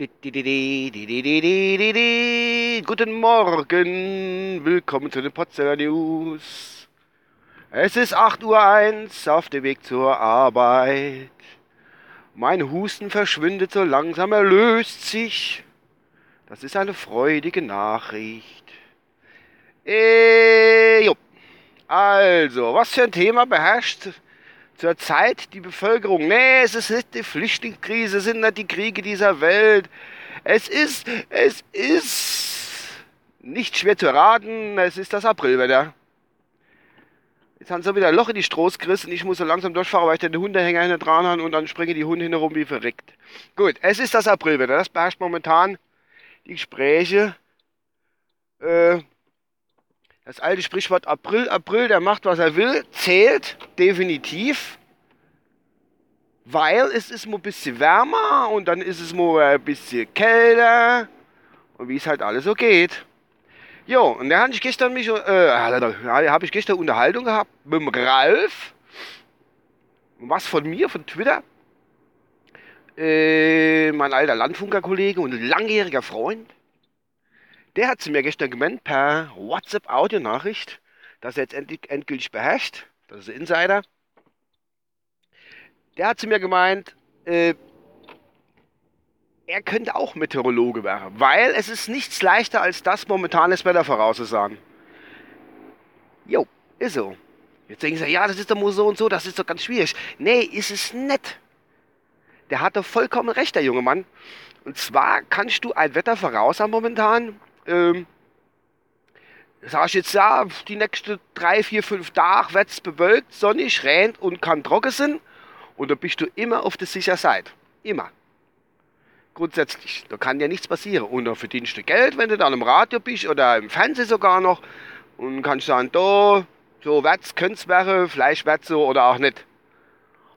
Guten Morgen, willkommen zu den Potzeller News. Es ist 8.01 Uhr auf dem Weg zur Arbeit. Mein Husten verschwindet so langsam, er löst sich. Das ist eine freudige Nachricht. Jo. Also, was für ein Thema beherrscht zurzeit die Bevölkerung. Nee, es ist nicht die Flüchtlingskrise, es sind nicht die Kriege dieser Welt. Es ist, es ist nicht schwer zu erraten, es ist das Aprilwetter. Jetzt haben sie wieder ein Loch in die Stroß gerissen. Ich muss so langsam durchfahren, weil ich den Hundehänger hinten dran habe und dann springen die Hunde herum wie verreckt. Gut, es ist das Aprilwetter. Das beherrscht momentan die Gespräche. Äh, das alte Sprichwort April, April, der macht, was er will, zählt definitiv. Weil es ist mal ein bisschen wärmer und dann ist es mal ein bisschen kälter. Und wie es halt alles so geht. Jo, und da habe ich gestern mich, äh, habe ich gestern Unterhaltung gehabt mit dem Ralf. Was von mir, von Twitter. Äh, mein alter Landfunkerkollege und langjähriger Freund. Der hat zu mir gestern gemeint per WhatsApp-Audio-Nachricht, dass er jetzt endlich, endgültig beherrscht. Das ist ein Insider. Der hat zu mir gemeint, äh, er könnte auch Meteorologe werden, weil es ist nichts leichter als das momentanes Wetter vorauszusagen. Jo, ist so. Jetzt denken sie, ja, das ist doch nur so und so, das ist doch ganz schwierig. Nee, ist es nicht. Der hat doch vollkommen recht, der junge Mann. Und zwar kannst du ein Wetter voraussagen momentan. Ähm, sag ich jetzt ja, die nächsten drei, vier, fünf Tage wird es bewölkt, sonnig, rennt und kann trocken sein. Und da bist du immer auf der sicheren Seite. Immer grundsätzlich. Da kann dir nichts passieren. Und da verdienst du Geld, wenn du dann im Radio bist oder im Fernsehen sogar noch. Und kannst sagen, da, so wird's, könnte wäre, vielleicht wird's so oder auch nicht.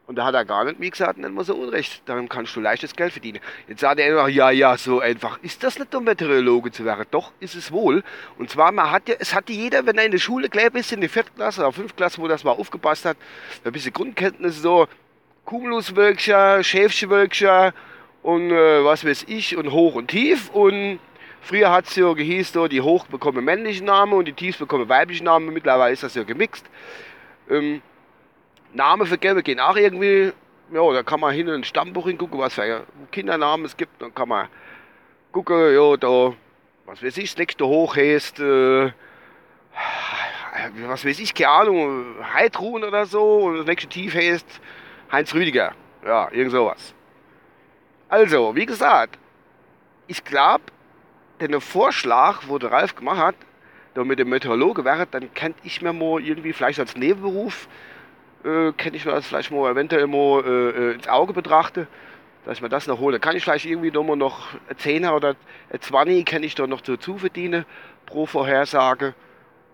Und da hat er gar nicht, wie gesagt, nicht mal so Unrecht. Dann kannst du leichtes Geld verdienen. Jetzt sagt er immer, ja, ja, so einfach. Ist das nicht, um Meteorologe zu werden? Doch, ist es wohl. Und zwar, man hat ja, es hatte jeder, wenn er in der Schule gelebt ist, in der vierten Klasse oder fünften Klasse, wo das mal aufgepasst hat, ein bisschen Grundkenntnisse, so Cumuluswölkcher, Schäfchenwölkcher, und äh, was weiß ich und hoch und tief und früher hat es ja gehießen, so, die hoch bekommen männlichen Namen und die tief bekommen weiblichen Namen. Mittlerweile ist das ja gemixt. Ähm, Namen für Gelbe gehen auch irgendwie, ja, da kann man hin in ein Stammbuch hingucken, was für Kindernamen es gibt. Dann kann man gucken, ja, da, was weiß ich, das nächste hoch heißt, äh, was weiß ich, keine Ahnung, Heidrun oder so und das nächste tief heißt Heinz Rüdiger. Ja, irgend sowas. Also, wie gesagt, ich glaube, den Vorschlag, wo der Ralf gemacht hat, da mit dem Meteorologe wäre, dann könnte ich mir mal irgendwie vielleicht als Nebenberuf, äh, könnte ich mir das vielleicht mal eventuell mal äh, äh ins Auge betrachten, dass ich mir das noch hole. Kann ich vielleicht irgendwie noch mal noch ein Zehner oder ein 20 kann ich da noch dazu verdienen pro Vorhersage.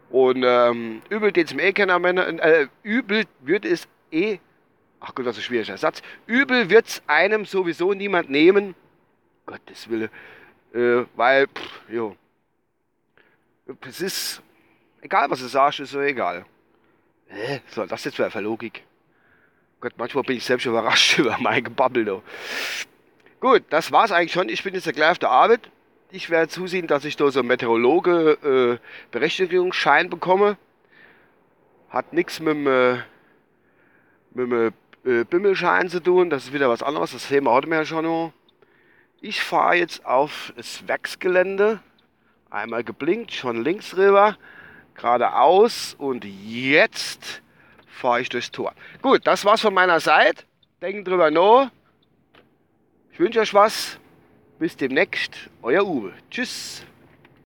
Und ähm, übel den zum eh kennen, äh, übel wird es eh ach Gott, das ist ein schwieriger Satz. Übel wird es einem sowieso niemand nehmen. Gottes Wille. Äh, weil, pff, jo. Es ist, egal was du sagst, ist so egal. Hä? So, das jetzt für Logik? Gott, manchmal bin ich selbst überrascht über mein Gebabbel. Da. Gut, das war's eigentlich schon. Ich bin jetzt gleich auf der Arbeit. Ich werde zusehen, dass ich da so Meteorologe äh, Berechtigungsschein bekomme. Hat nichts mit dem, äh, äh, Bimmelschein zu tun. Das ist wieder was anderes. Das Thema hatten wir ja schon noch. Ich fahre jetzt auf das Werksgelände. Einmal geblinkt, schon links rüber, geradeaus und jetzt fahre ich durchs Tor. Gut, das war's von meiner Seite. Denkt drüber nach. Ich wünsche euch was. Bis demnächst. Euer Uwe. Tschüss.